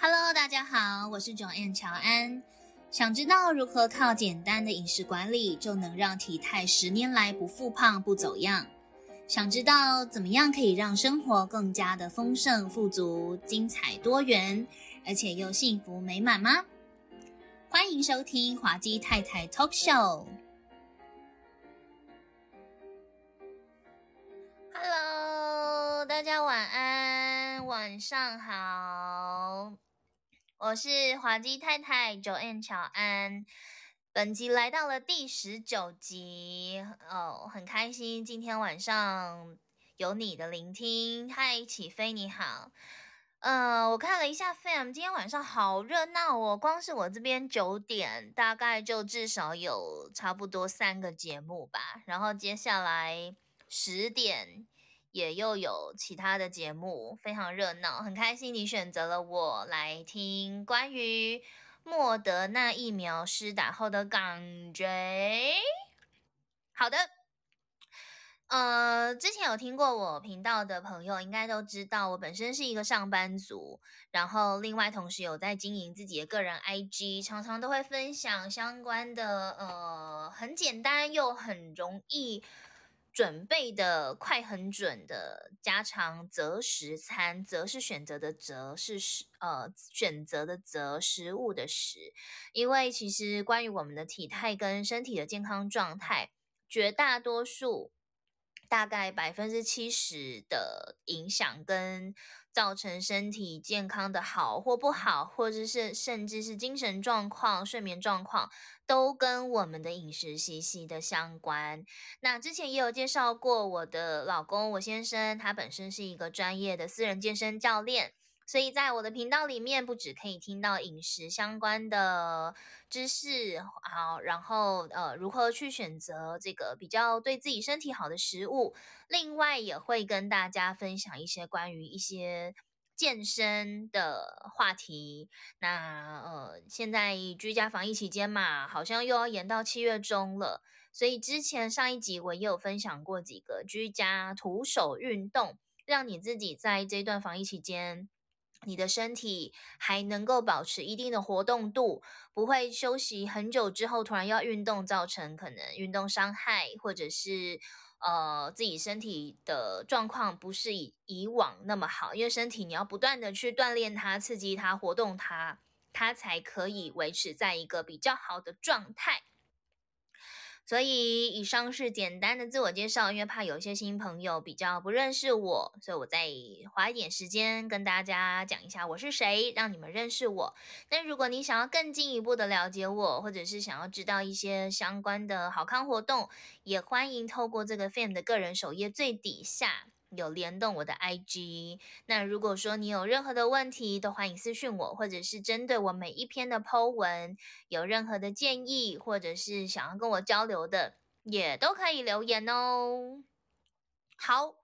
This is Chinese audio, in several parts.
Hello，大家好，我是 Joanne 乔安。想知道如何靠简单的饮食管理就能让体态十年来不复胖不走样？想知道怎么样可以让生活更加的丰盛富足、精彩多元，而且又幸福美满吗？欢迎收听滑稽太太 Talk Show。Hello，大家晚安，晚上好。我是滑稽太太 Joanne 乔安，本集来到了第十九集哦，很开心今天晚上有你的聆听。嗨，起飞你好，呃，我看了一下 Fam，今天晚上好热闹哦，光是我这边九点大概就至少有差不多三个节目吧，然后接下来十点。也又有其他的节目，非常热闹，很开心你选择了我来听关于莫德纳疫苗施打后的感觉。好的，呃，之前有听过我频道的朋友应该都知道，我本身是一个上班族，然后另外同时有在经营自己的个人 IG，常常都会分享相关的呃很简单又很容易。准备的快很准的家常择食餐，择是选择的择，是食呃选择的择食物的食。因为其实关于我们的体态跟身体的健康状态，绝大多数大概百分之七十的影响跟。造成身体健康的好或不好，或者是甚至是精神状况、睡眠状况，都跟我们的饮食息息的相关。那之前也有介绍过，我的老公我先生，他本身是一个专业的私人健身教练。所以在我的频道里面，不只可以听到饮食相关的知识，好，然后呃，如何去选择这个比较对自己身体好的食物，另外也会跟大家分享一些关于一些健身的话题。那呃，现在居家防疫期间嘛，好像又要延到七月中了，所以之前上一集我也有分享过几个居家徒手运动，让你自己在这段防疫期间。你的身体还能够保持一定的活动度，不会休息很久之后突然要运动，造成可能运动伤害，或者是呃自己身体的状况不是以以往那么好，因为身体你要不断的去锻炼它、刺激它、活动它，它才可以维持在一个比较好的状态。所以以上是简单的自我介绍，因为怕有些新朋友比较不认识我，所以我再花一点时间跟大家讲一下我是谁，让你们认识我。那如果你想要更进一步的了解我，或者是想要知道一些相关的好康活动，也欢迎透过这个 fan 的个人首页最底下。有联动我的 IG，那如果说你有任何的问题，都欢迎私信我，或者是针对我每一篇的 Po 文有任何的建议，或者是想要跟我交流的，也都可以留言哦。好。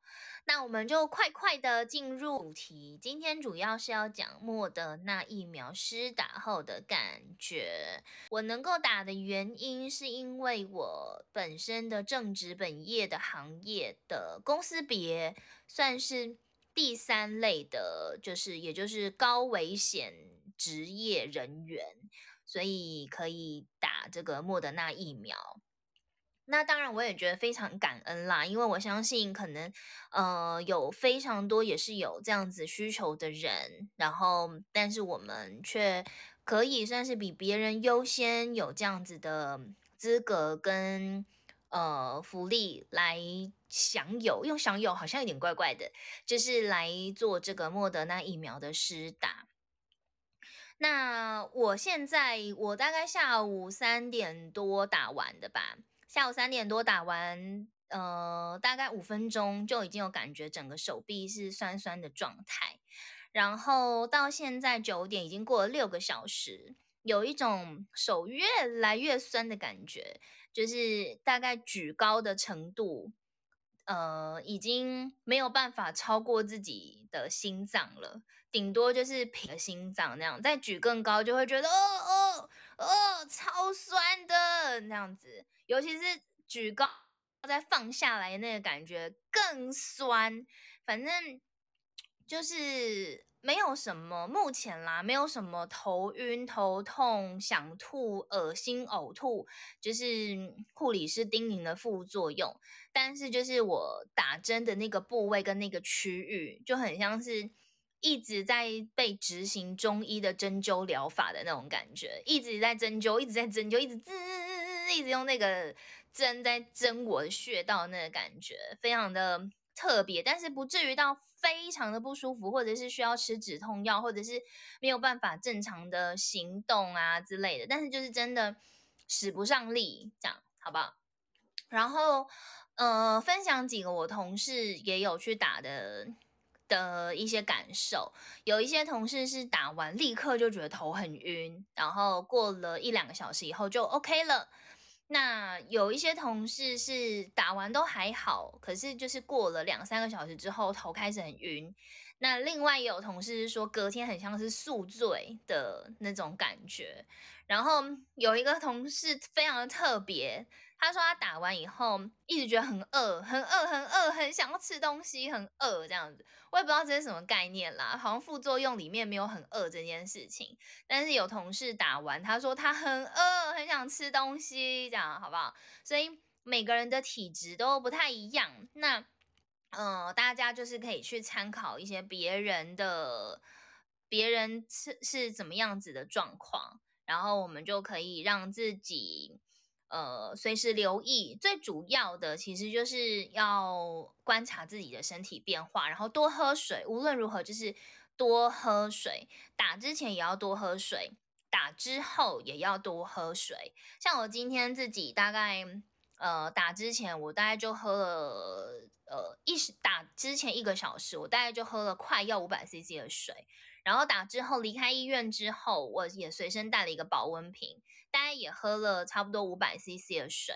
那我们就快快的进入主题。今天主要是要讲莫德纳疫苗施打后的感觉。我能够打的原因，是因为我本身的正职本业的行业的公司别算是第三类的，就是也就是高危险职业人员，所以可以打这个莫德纳疫苗。那当然，我也觉得非常感恩啦，因为我相信可能，呃，有非常多也是有这样子需求的人，然后，但是我们却可以算是比别人优先有这样子的资格跟呃福利来享有，用享有好像有点怪怪的，就是来做这个莫德纳疫苗的施打。那我现在我大概下午三点多打完的吧。下午三点多打完，呃，大概五分钟就已经有感觉，整个手臂是酸酸的状态。然后到现在九点，已经过了六个小时，有一种手越来越酸的感觉，就是大概举高的程度，呃，已经没有办法超过自己的心脏了，顶多就是平心脏那样。再举更高，就会觉得哦哦哦，超酸的那样子。尤其是举高再放下来那个感觉更酸，反正就是没有什么，目前啦，没有什么头晕、头痛、想吐、恶心、呕吐，就是护理师叮咛的副作用。但是就是我打针的那个部位跟那个区域，就很像是一直在被执行中医的针灸疗法的那种感觉，一直在针灸，一直在针灸，一直滋滋滋滋，一直用那个针在针我的穴道，那个感觉非常的特别，但是不至于到。非常的不舒服，或者是需要吃止痛药，或者是没有办法正常的行动啊之类的。但是就是真的使不上力，这样好不好？然后呃，分享几个我同事也有去打的的一些感受。有一些同事是打完立刻就觉得头很晕，然后过了一两个小时以后就 OK 了。那有一些同事是打完都还好，可是就是过了两三个小时之后头开始很晕。那另外也有同事是说隔天很像是宿醉的那种感觉。然后有一个同事非常的特别。他说他打完以后一直觉得很饿，很饿，很饿，很想要吃东西，很饿这样子。我也不知道这是什么概念啦，好像副作用里面没有很饿这件事情。但是有同事打完，他说他很饿，很想吃东西，这样好不好？所以每个人的体质都不太一样。那嗯，大家就是可以去参考一些别人的，别人是是怎么样子的状况，然后我们就可以让自己。呃，随时留意，最主要的其实就是要观察自己的身体变化，然后多喝水。无论如何，就是多喝水。打之前也要多喝水，打之后也要多喝水。像我今天自己大概，呃，打之前我大概就喝了，呃，一打之前一个小时，我大概就喝了快要五百 CC 的水。然后打之后离开医院之后，我也随身带了一个保温瓶。大概也喝了差不多五百 CC 的水，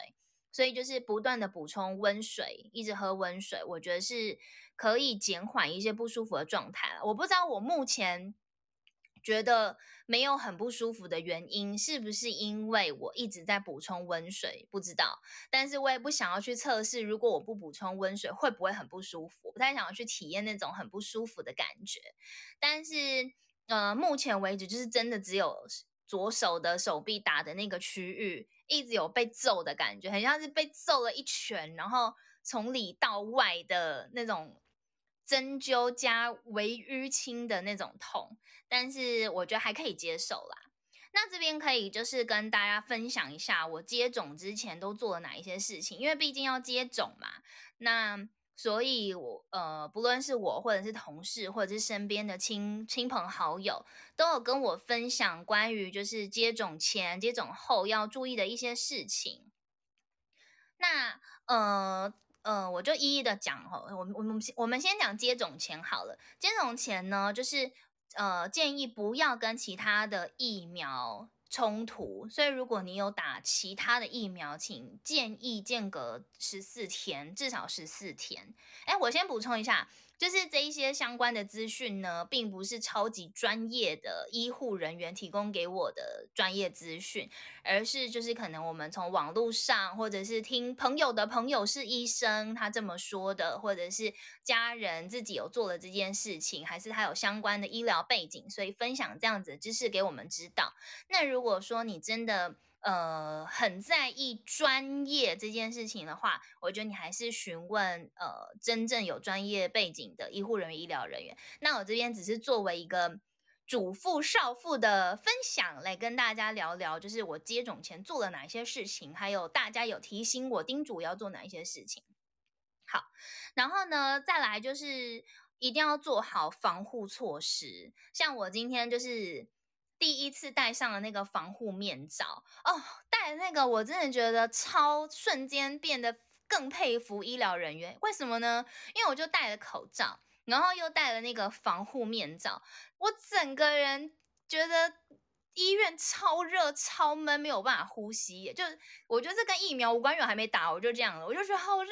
所以就是不断的补充温水，一直喝温水，我觉得是可以减缓一些不舒服的状态了。我不知道我目前觉得没有很不舒服的原因，是不是因为我一直在补充温水？不知道，但是我也不想要去测试，如果我不补充温水会不会很不舒服？不太想要去体验那种很不舒服的感觉。但是呃，目前为止就是真的只有。左手的手臂打的那个区域，一直有被揍的感觉，很像是被揍了一拳，然后从里到外的那种针灸加微淤青的那种痛，但是我觉得还可以接受啦。那这边可以就是跟大家分享一下，我接种之前都做了哪一些事情，因为毕竟要接种嘛。那所以，我呃，不论是我，或者是同事，或者是身边的亲亲朋好友，都有跟我分享关于就是接种前、接种后要注意的一些事情。那呃呃，我就一一的讲哈。我我们我们先讲接种前好了。接种前呢，就是呃，建议不要跟其他的疫苗。冲突，所以如果你有打其他的疫苗，请建议间隔十四天，至少十四天。哎，我先补充一下。就是这一些相关的资讯呢，并不是超级专业的医护人员提供给我的专业资讯，而是就是可能我们从网络上，或者是听朋友的朋友是医生，他这么说的，或者是家人自己有做了这件事情，还是他有相关的医疗背景，所以分享这样子的知识给我们知道。那如果说你真的，呃，很在意专业这件事情的话，我觉得你还是询问呃真正有专业背景的医护人员、医疗人员。那我这边只是作为一个主妇、少妇的分享，来跟大家聊聊，就是我接种前做了哪些事情，还有大家有提醒我叮嘱要做哪一些事情。好，然后呢，再来就是一定要做好防护措施，像我今天就是。第一次戴上了那个防护面罩哦，戴那个我真的觉得超瞬间变得更佩服医疗人员。为什么呢？因为我就戴了口罩，然后又戴了那个防护面罩，我整个人觉得医院超热、超闷，没有办法呼吸。就我觉得这跟疫苗无关，因为还没打，我就这样了，我就觉得好热、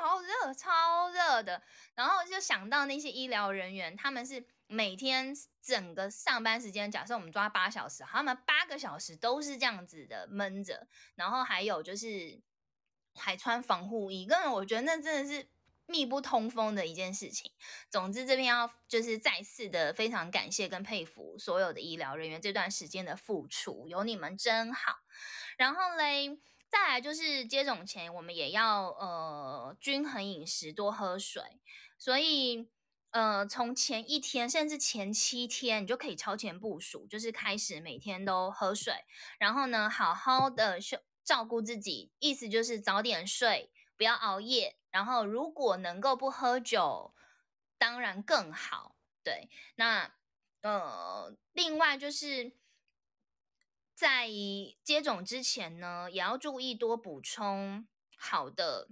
好热、超热的。然后就想到那些医疗人员，他们是。每天整个上班时间，假设我们抓八小时，他们八个小时都是这样子的闷着，然后还有就是还穿防护衣，根本我觉得那真的是密不通风的一件事情。总之，这边要就是再次的非常感谢跟佩服所有的医疗人员这段时间的付出，有你们真好。然后嘞，再来就是接种前，我们也要呃均衡饮食，多喝水。所以。呃，从前一天甚至前七天，你就可以超前部署，就是开始每天都喝水，然后呢，好好的休照顾自己，意思就是早点睡，不要熬夜，然后如果能够不喝酒，当然更好。对，那呃，另外就是在接种之前呢，也要注意多补充好的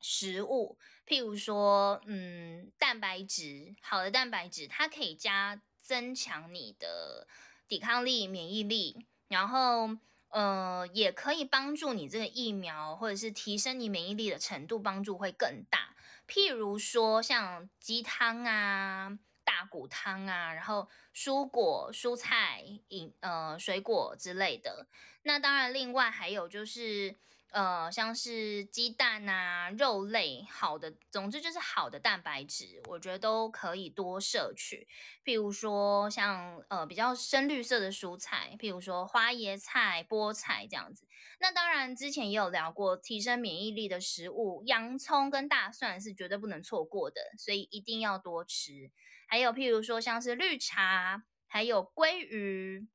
食物。譬如说，嗯，蛋白质，好的蛋白质，它可以加增强你的抵抗力、免疫力，然后，呃，也可以帮助你这个疫苗，或者是提升你免疫力的程度，帮助会更大。譬如说，像鸡汤啊、大骨汤啊，然后蔬果、蔬菜、饮呃水果之类的。那当然，另外还有就是。呃，像是鸡蛋啊、肉类，好的，总之就是好的蛋白质，我觉得都可以多摄取。譬如说，像呃比较深绿色的蔬菜，譬如说花椰菜、菠菜这样子。那当然，之前也有聊过提升免疫力的食物，洋葱跟大蒜是绝对不能错过的，所以一定要多吃。还有譬如说，像是绿茶，还有鲑鱼。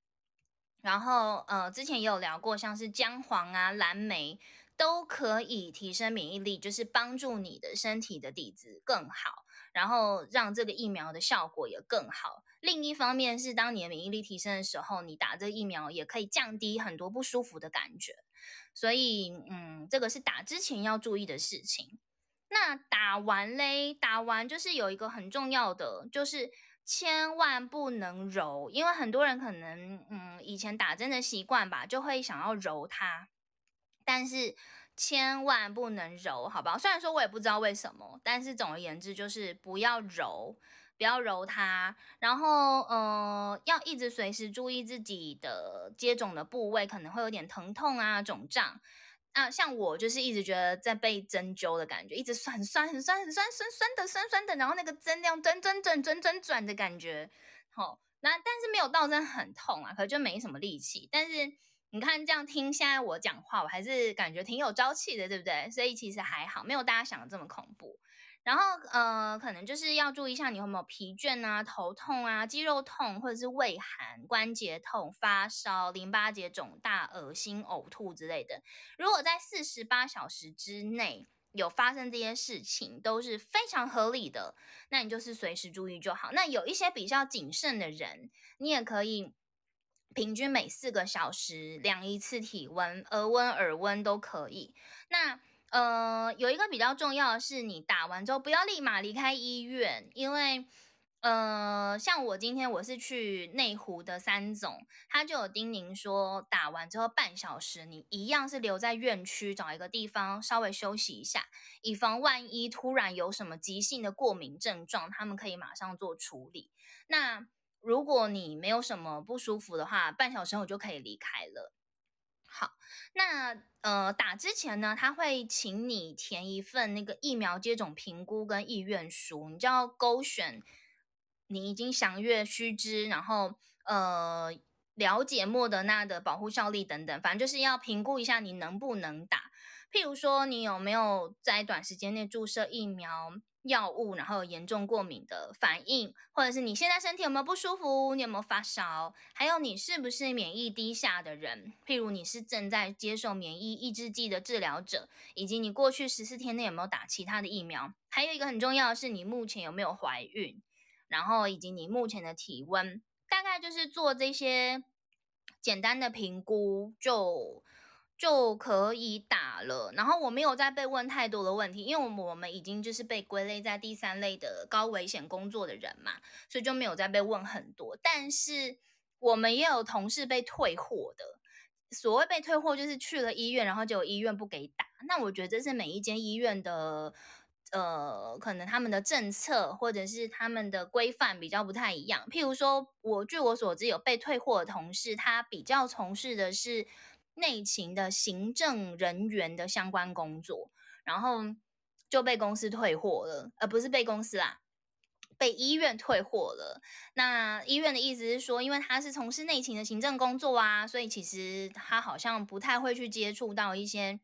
然后，呃，之前也有聊过，像是姜黄啊、蓝莓都可以提升免疫力，就是帮助你的身体的底子更好，然后让这个疫苗的效果也更好。另一方面是，当你的免疫力提升的时候，你打这个疫苗也可以降低很多不舒服的感觉。所以，嗯，这个是打之前要注意的事情。那打完嘞，打完就是有一个很重要的，就是。千万不能揉，因为很多人可能，嗯，以前打针的习惯吧，就会想要揉它，但是千万不能揉，好不好？虽然说我也不知道为什么，但是总而言之就是不要揉，不要揉它，然后，呃，要一直随时注意自己的接种的部位，可能会有点疼痛啊、肿胀。啊，像我就是一直觉得在被针灸的感觉，一直酸很酸很酸很酸酸酸的酸酸的，然后那个针那样转转转转转转的感觉，好，那但是没有到真的很痛啊，可就没什么力气。但是你看这样听现在我讲话，我还是感觉挺有朝气的，对不对？所以其实还好，没有大家想的这么恐怖。然后呃，可能就是要注意一下你有没有疲倦啊、头痛啊、肌肉痛，或者是胃寒、关节痛、发烧、淋巴结肿大、恶心、呕吐之类的。如果在四十八小时之内有发生这些事情，都是非常合理的，那你就是随时注意就好。那有一些比较谨慎的人，你也可以平均每四个小时量一次体温，额温、耳温都可以。那呃，有一个比较重要的是，你打完之后不要立马离开医院，因为呃，像我今天我是去内湖的三总，他就有叮咛说，打完之后半小时你一样是留在院区找一个地方稍微休息一下，以防万一突然有什么急性的过敏症状，他们可以马上做处理。那如果你没有什么不舒服的话，半小时后就可以离开了。好，那呃打之前呢，他会请你填一份那个疫苗接种评估跟意愿书，你就要勾选你已经详阅须知，然后呃了解莫德纳的保护效力等等，反正就是要评估一下你能不能打。譬如说，你有没有在短时间内注射疫苗？药物，然后严重过敏的反应，或者是你现在身体有没有不舒服？你有没有发烧？还有你是不是免疫低下的人？譬如你是正在接受免疫抑制剂的治疗者，以及你过去十四天内有没有打其他的疫苗？还有一个很重要的是，你目前有没有怀孕？然后以及你目前的体温，大概就是做这些简单的评估就。就可以打了，然后我没有再被问太多的问题，因为我们已经就是被归类在第三类的高危险工作的人嘛，所以就没有再被问很多。但是我们也有同事被退货的，所谓被退货就是去了医院，然后就医院不给打。那我觉得这是每一间医院的，呃，可能他们的政策或者是他们的规范比较不太一样。譬如说，我据我所知有被退货的同事，他比较从事的是。内勤的行政人员的相关工作，然后就被公司退货了，而不是被公司啦。被医院退货了。那医院的意思是说，因为他是从事内勤的行政工作啊，所以其实他好像不太会去接触到一些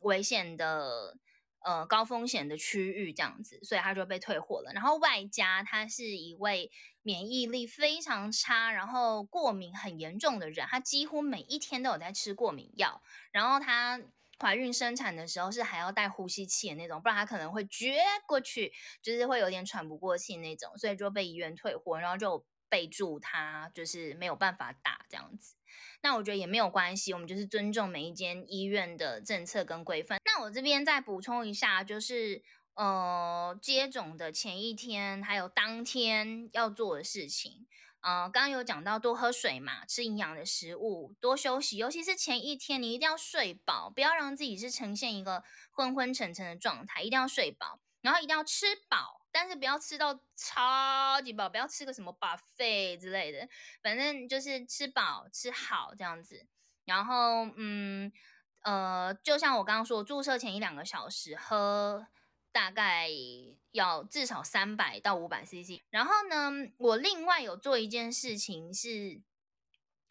危险的、呃高风险的区域这样子，所以他就被退货了。然后外加他是一位免疫力非常差，然后过敏很严重的人，他几乎每一天都有在吃过敏药，然后他。怀孕生产的时候是还要带呼吸器的那种，不然她可能会撅过去，就是会有点喘不过气那种，所以就被医院退货，然后就备注他就是没有办法打这样子。那我觉得也没有关系，我们就是尊重每一间医院的政策跟规范。那我这边再补充一下，就是呃接种的前一天还有当天要做的事情。呃，刚刚有讲到多喝水嘛，吃营养的食物，多休息，尤其是前一天，你一定要睡饱，不要让自己是呈现一个昏昏沉沉的状态，一定要睡饱，然后一定要吃饱，但是不要吃到超级饱，不要吃个什么 buffet 之类的，反正就是吃饱吃好这样子。然后，嗯，呃，就像我刚刚说，注射前一两个小时喝。大概要至少三百到五百 CC。然后呢，我另外有做一件事情，是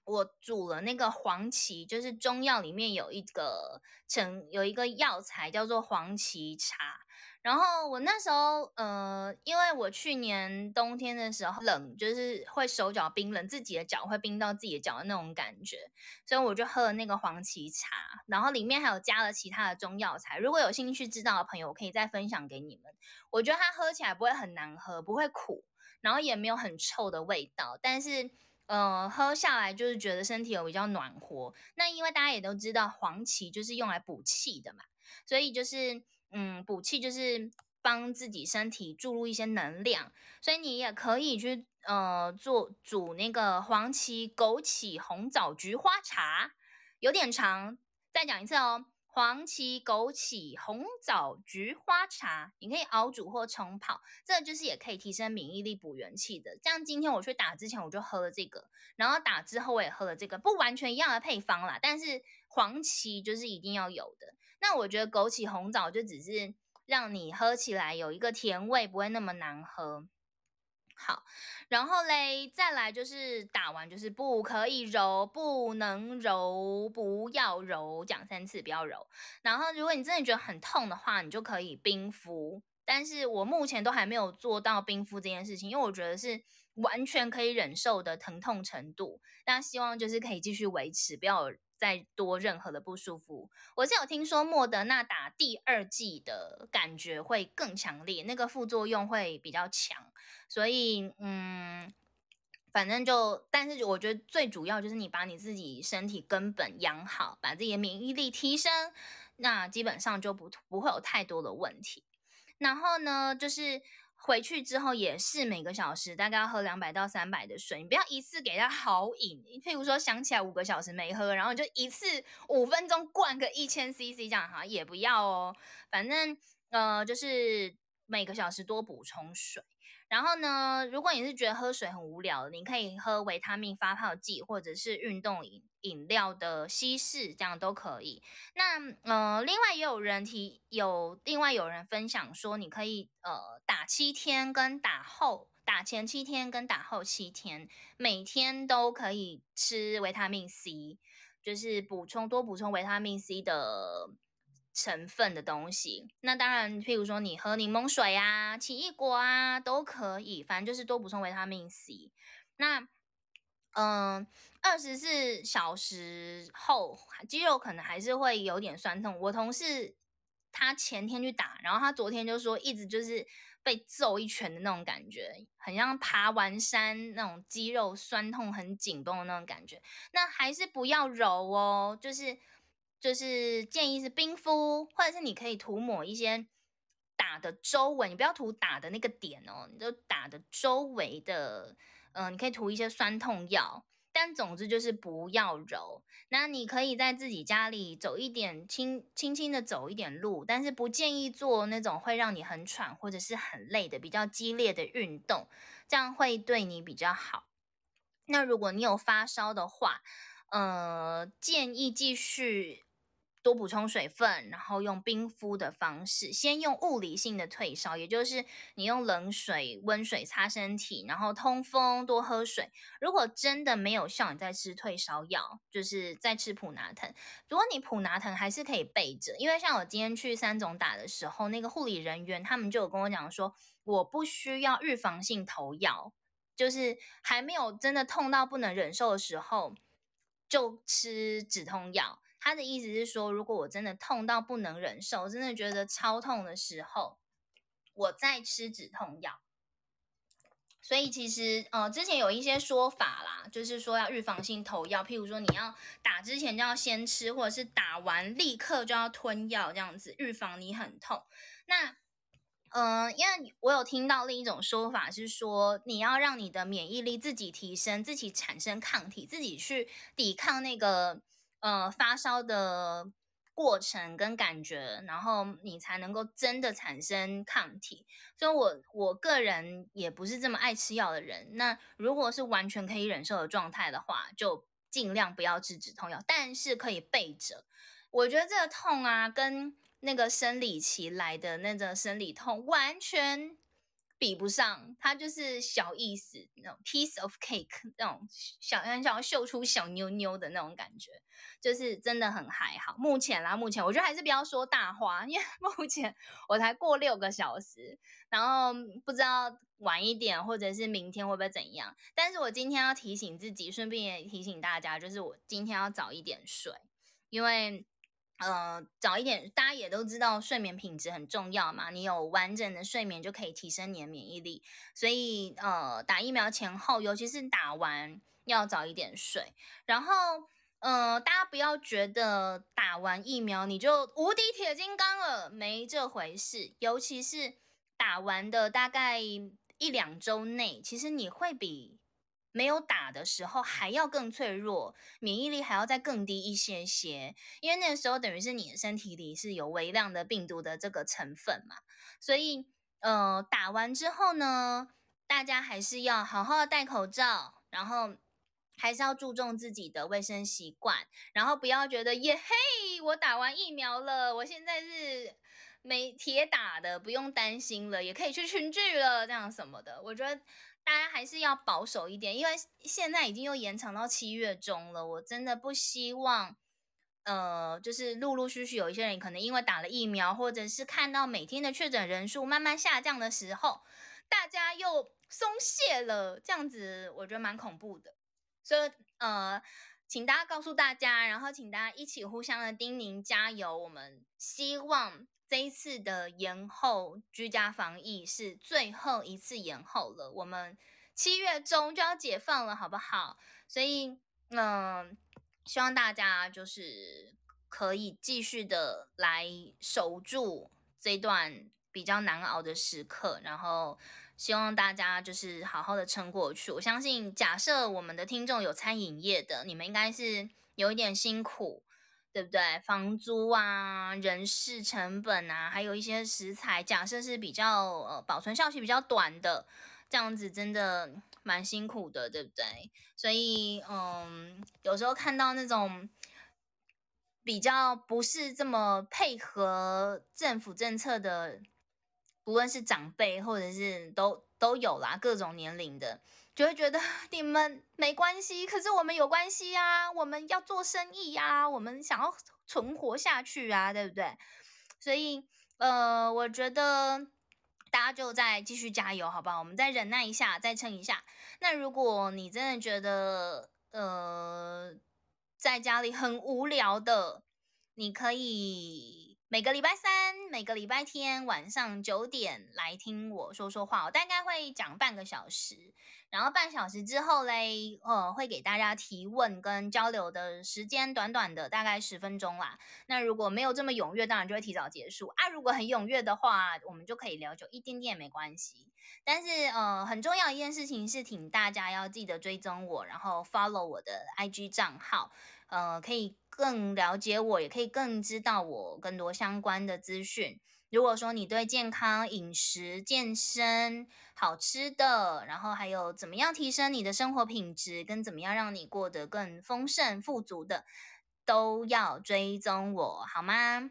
我煮了那个黄芪，就是中药里面有一个成有一个药材叫做黄芪茶。然后我那时候，呃，因为我去年冬天的时候冷，就是会手脚冰冷，自己的脚会冰到自己的脚的那种感觉，所以我就喝了那个黄芪茶，然后里面还有加了其他的中药材。如果有兴趣知道的朋友，我可以再分享给你们。我觉得它喝起来不会很难喝，不会苦，然后也没有很臭的味道，但是，呃，喝下来就是觉得身体有比较暖和。那因为大家也都知道，黄芪就是用来补气的嘛，所以就是。嗯，补气就是帮自己身体注入一些能量，所以你也可以去呃做煮那个黄芪、枸杞、红枣、菊花茶，有点长，再讲一次哦，黄芪、枸杞、红枣、菊花茶，你可以熬煮或冲泡，这就是也可以提升免疫力、补元气的。像今天我去打之前我就喝了这个，然后打之后我也喝了这个，不完全一样的配方啦，但是黄芪就是一定要有的。那我觉得枸杞红枣就只是让你喝起来有一个甜味，不会那么难喝。好，然后嘞，再来就是打完就是不可以揉，不能揉，不要揉，讲三次不要揉。然后如果你真的觉得很痛的话，你就可以冰敷。但是我目前都还没有做到冰敷这件事情，因为我觉得是完全可以忍受的疼痛程度。那希望就是可以继续维持，不要。再多任何的不舒服，我是有听说莫德纳打第二剂的感觉会更强烈，那个副作用会比较强，所以嗯，反正就，但是我觉得最主要就是你把你自己身体根本养好，把自己的免疫力提升，那基本上就不不会有太多的问题。然后呢，就是。回去之后也是每个小时大概要喝两百到三百的水，你不要一次给他好饮。譬如说想起来五个小时没喝，然后就一次五分钟灌个一千 CC 这样哈，也不要哦。反正呃就是每个小时多补充水。然后呢，如果你是觉得喝水很无聊，你可以喝维他命发泡剂或者是运动饮饮料的稀释，这样都可以。那呃，另外也有人提，有另外有人分享说，你可以呃打七天跟打后，打前七天跟打后七天，每天都可以吃维他命 C，就是补充多补充维他命 C 的。成分的东西，那当然，譬如说你喝柠檬水啊、奇异果啊都可以，反正就是多补充维他命 C。那，嗯，二十四小时后肌肉可能还是会有点酸痛。我同事他前天去打，然后他昨天就说一直就是被揍一拳的那种感觉，很像爬完山那种肌肉酸痛、很紧绷的那种感觉。那还是不要揉哦，就是。就是建议是冰敷，或者是你可以涂抹一些打的周围，你不要涂打的那个点哦，你就打的周围的，嗯，你可以涂一些酸痛药，但总之就是不要揉。那你可以在自己家里走一点轻轻轻的走一点路，但是不建议做那种会让你很喘或者是很累的比较激烈的运动，这样会对你比较好。那如果你有发烧的话，呃，建议继续。多补充水分，然后用冰敷的方式，先用物理性的退烧，也就是你用冷水、温水擦身体，然后通风，多喝水。如果真的没有效，你再吃退烧药，就是再吃普拿疼。如果你普拿疼还是可以备着，因为像我今天去三总打的时候，那个护理人员他们就有跟我讲说，我不需要预防性投药，就是还没有真的痛到不能忍受的时候，就吃止痛药。他的意思是说，如果我真的痛到不能忍受，真的觉得超痛的时候，我再吃止痛药。所以其实呃，之前有一些说法啦，就是说要预防性投药，譬如说你要打之前就要先吃，或者是打完立刻就要吞药，这样子预防你很痛。那嗯，因为我有听到另一种说法是说，你要让你的免疫力自己提升，自己产生抗体，自己去抵抗那个。呃，发烧的过程跟感觉，然后你才能够真的产生抗体。所以，我我个人也不是这么爱吃药的人。那如果是完全可以忍受的状态的话，就尽量不要吃止痛药，但是可以备着。我觉得这个痛啊，跟那个生理期来的那个生理痛完全。比不上，它就是小意思，那种 piece of cake，那种小很想要秀出小妞妞的那种感觉，就是真的很还好。目前啦，目前我觉得还是不要说大话，因为 目前我才过六个小时，然后不知道晚一点或者是明天会不会怎样。但是我今天要提醒自己，顺便也提醒大家，就是我今天要早一点睡，因为。呃，早一点，大家也都知道睡眠品质很重要嘛。你有完整的睡眠就可以提升你的免疫力。所以，呃，打疫苗前后，尤其是打完要早一点睡。然后，呃，大家不要觉得打完疫苗你就无敌铁金刚了，没这回事。尤其是打完的大概一两周内，其实你会比。没有打的时候还要更脆弱，免疫力还要再更低一些些，因为那个时候等于是你的身体里是有微量的病毒的这个成分嘛，所以呃打完之后呢，大家还是要好好戴口罩，然后还是要注重自己的卫生习惯，然后不要觉得耶嘿，我打完疫苗了，我现在是没铁打的，不用担心了，也可以去群聚了，这样什么的，我觉得。大家还是要保守一点，因为现在已经又延长到七月中了。我真的不希望，呃，就是陆陆续续有一些人可能因为打了疫苗，或者是看到每天的确诊人数慢慢下降的时候，大家又松懈了，这样子我觉得蛮恐怖的。所以，呃，请大家告诉大家，然后请大家一起互相的叮咛加油。我们希望。这一次的延后居家防疫是最后一次延后了，我们七月中就要解放了，好不好？所以，嗯，希望大家就是可以继续的来守住这段比较难熬的时刻，然后希望大家就是好好的撑过去。我相信，假设我们的听众有餐饮业的，你们应该是有一点辛苦。对不对？房租啊，人事成本啊，还有一些食材，假设是比较呃保存效期比较短的，这样子真的蛮辛苦的，对不对？所以嗯，有时候看到那种比较不是这么配合政府政策的，不论是长辈或者是都都有啦，各种年龄的。就会觉得 你们没关系，可是我们有关系啊！我们要做生意呀，我们想要存活下去啊，对不对？所以，呃，我觉得大家就再继续加油，好不好？我们再忍耐一下，再撑一下。那如果你真的觉得，呃，在家里很无聊的，你可以每个礼拜三、每个礼拜天晚上九点来听我说说话，我大概会讲半个小时。然后半小时之后嘞，呃，会给大家提问跟交流的时间，短短的大概十分钟啦。那如果没有这么踊跃，当然就会提早结束啊。如果很踊跃的话，我们就可以聊久一点点也没关系。但是呃，很重要一件事情是，请大家要记得追踪我，然后 follow 我的 IG 账号，呃，可以更了解我，也可以更知道我更多相关的资讯。如果说你对健康饮食、健身、好吃的，然后还有怎么样提升你的生活品质，跟怎么样让你过得更丰盛富足的，都要追踪我，好吗？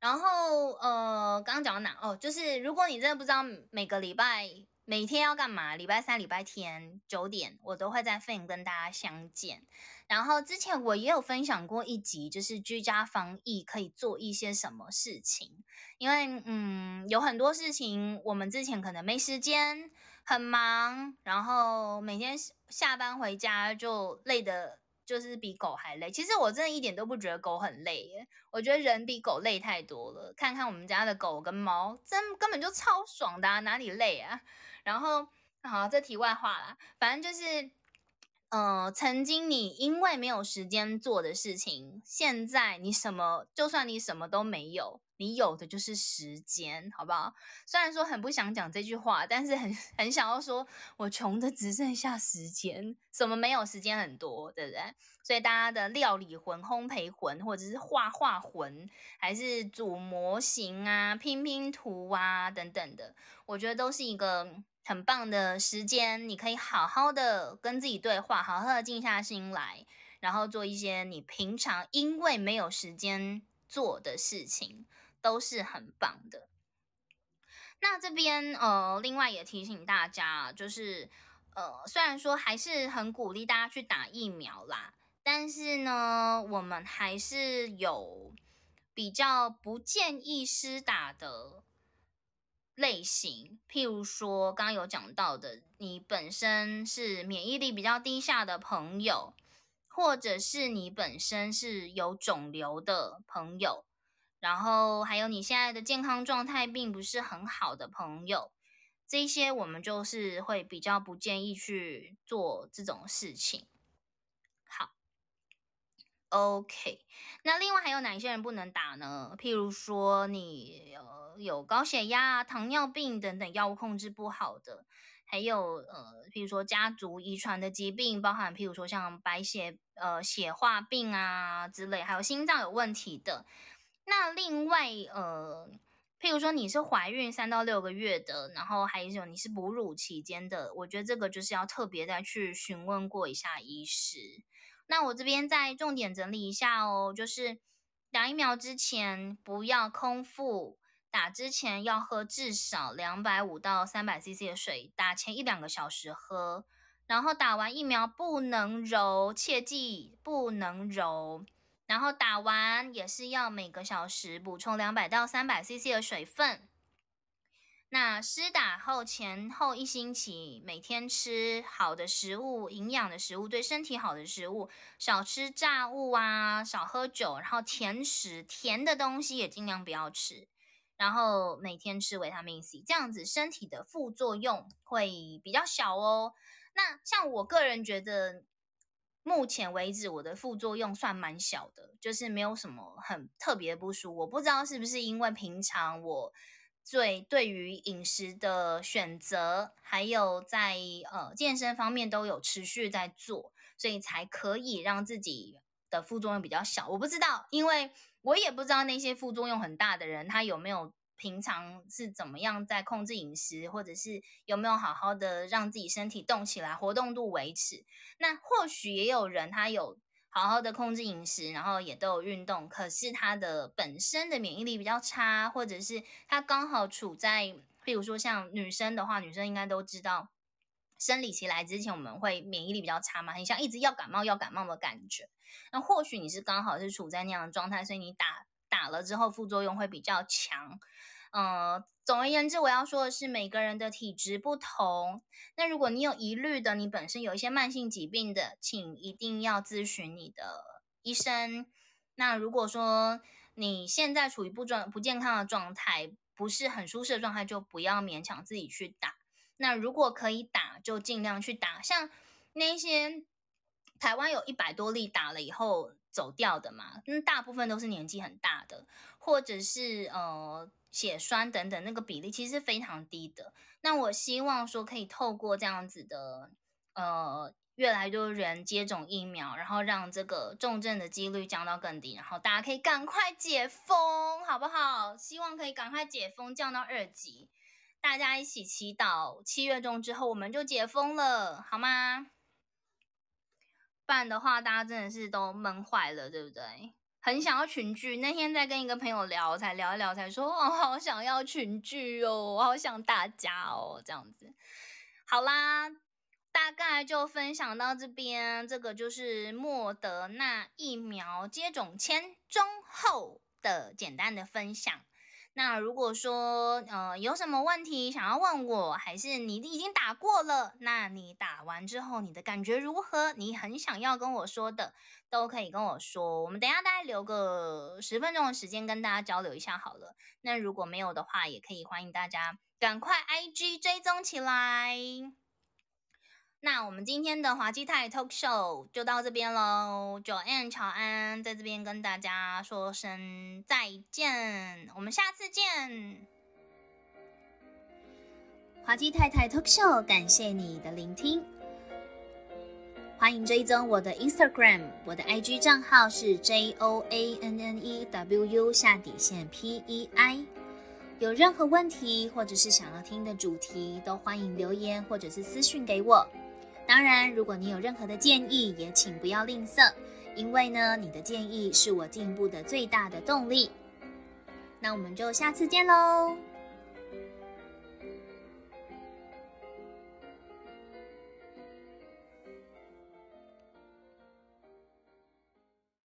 然后呃，刚刚讲到哪？哦，就是如果你真的不知道每个礼拜每天要干嘛，礼拜三、礼拜天九点，我都会在 Fin 跟大家相见。然后之前我也有分享过一集，就是居家防疫可以做一些什么事情。因为嗯，有很多事情我们之前可能没时间，很忙，然后每天下班回家就累的。就是比狗还累，其实我真的一点都不觉得狗很累耶，我觉得人比狗累太多了。看看我们家的狗跟猫，真根本就超爽的，哪里累啊？然后好，这题外话啦，反正就是。呃，曾经你因为没有时间做的事情，现在你什么，就算你什么都没有，你有的就是时间，好不好？虽然说很不想讲这句话，但是很 很想要说，我穷的只剩下时间，什么没有时间很多，对不对？所以大家的料理魂、烘焙魂，或者是画画魂，还是组模型啊、拼拼图啊等等的，我觉得都是一个。很棒的时间，你可以好好的跟自己对话，好好的静下心来，然后做一些你平常因为没有时间做的事情，都是很棒的。那这边呃，另外也提醒大家，就是呃，虽然说还是很鼓励大家去打疫苗啦，但是呢，我们还是有比较不建议施打的。类型，譬如说刚刚有讲到的，你本身是免疫力比较低下的朋友，或者是你本身是有肿瘤的朋友，然后还有你现在的健康状态并不是很好的朋友，这些我们就是会比较不建议去做这种事情。好，OK，那另外还有哪些人不能打呢？譬如说你。有高血压、糖尿病等等药物控制不好的，还有呃，譬如说家族遗传的疾病，包含譬如说像白血呃血化病啊之类，还有心脏有问题的。那另外呃，譬如说你是怀孕三到六个月的，然后还有你是哺乳期间的，我觉得这个就是要特别再去询问过一下医师。那我这边再重点整理一下哦，就是打疫苗之前不要空腹。打之前要喝至少两百五到三百 CC 的水，打前一两个小时喝。然后打完疫苗不能揉，切记不能揉。然后打完也是要每个小时补充两百到三百 CC 的水分。那施打后前后一星期，每天吃好的食物、营养的食物、对身体好的食物，少吃炸物啊，少喝酒，然后甜食、甜的东西也尽量不要吃。然后每天吃维他命 C，这样子身体的副作用会比较小哦。那像我个人觉得，目前为止我的副作用算蛮小的，就是没有什么很特别不舒服。我不知道是不是因为平常我最对于饮食的选择，还有在呃健身方面都有持续在做，所以才可以让自己的副作用比较小。我不知道，因为。我也不知道那些副作用很大的人，他有没有平常是怎么样在控制饮食，或者是有没有好好的让自己身体动起来，活动度维持。那或许也有人他有好好的控制饮食，然后也都有运动，可是他的本身的免疫力比较差，或者是他刚好处在，譬如说像女生的话，女生应该都知道。生理期来之前，我们会免疫力比较差嘛，很像一直要感冒要感冒的感觉。那或许你是刚好是处在那样的状态，所以你打打了之后副作用会比较强。呃，总而言之，我要说的是每个人的体质不同。那如果你有疑虑的，你本身有一些慢性疾病的，请一定要咨询你的医生。那如果说你现在处于不状不健康的状态，不是很舒适的状态，就不要勉强自己去打。那如果可以打，就尽量去打。像那些台湾有一百多例打了以后走掉的嘛，那大部分都是年纪很大的，或者是呃血栓等等，那个比例其实非常低的。那我希望说可以透过这样子的呃越来越多人接种疫苗，然后让这个重症的几率降到更低，然后大家可以赶快解封，好不好？希望可以赶快解封，降到二级。大家一起祈祷，七月中之后我们就解封了，好吗不然的话大家真的是都闷坏了，对不对？很想要群聚。那天在跟一个朋友聊，才聊一聊，才说哦，好想要群聚哦，我好想大家哦，这样子。好啦，大概就分享到这边。这个就是莫德纳疫苗接种前、中、后的简单的分享。那如果说呃有什么问题想要问我，还是你已经打过了，那你打完之后你的感觉如何？你很想要跟我说的，都可以跟我说。我们等下大概留个十分钟的时间跟大家交流一下好了。那如果没有的话，也可以欢迎大家赶快 IG 追踪起来。那我们今天的滑稽泰 Talk Show 就到这边喽，Joanne 乔安在这边跟大家说声再见，我们下次见。滑稽太太 Talk Show，感谢你的聆听，欢迎追踪我的 Instagram，我的 IG 账号是 J O A N N E W U 下底线 P E I，有任何问题或者是想要听的主题，都欢迎留言或者是私讯给我。当然，如果你有任何的建议，也请不要吝啬，因为呢，你的建议是我进步的最大的动力。那我们就下次见喽。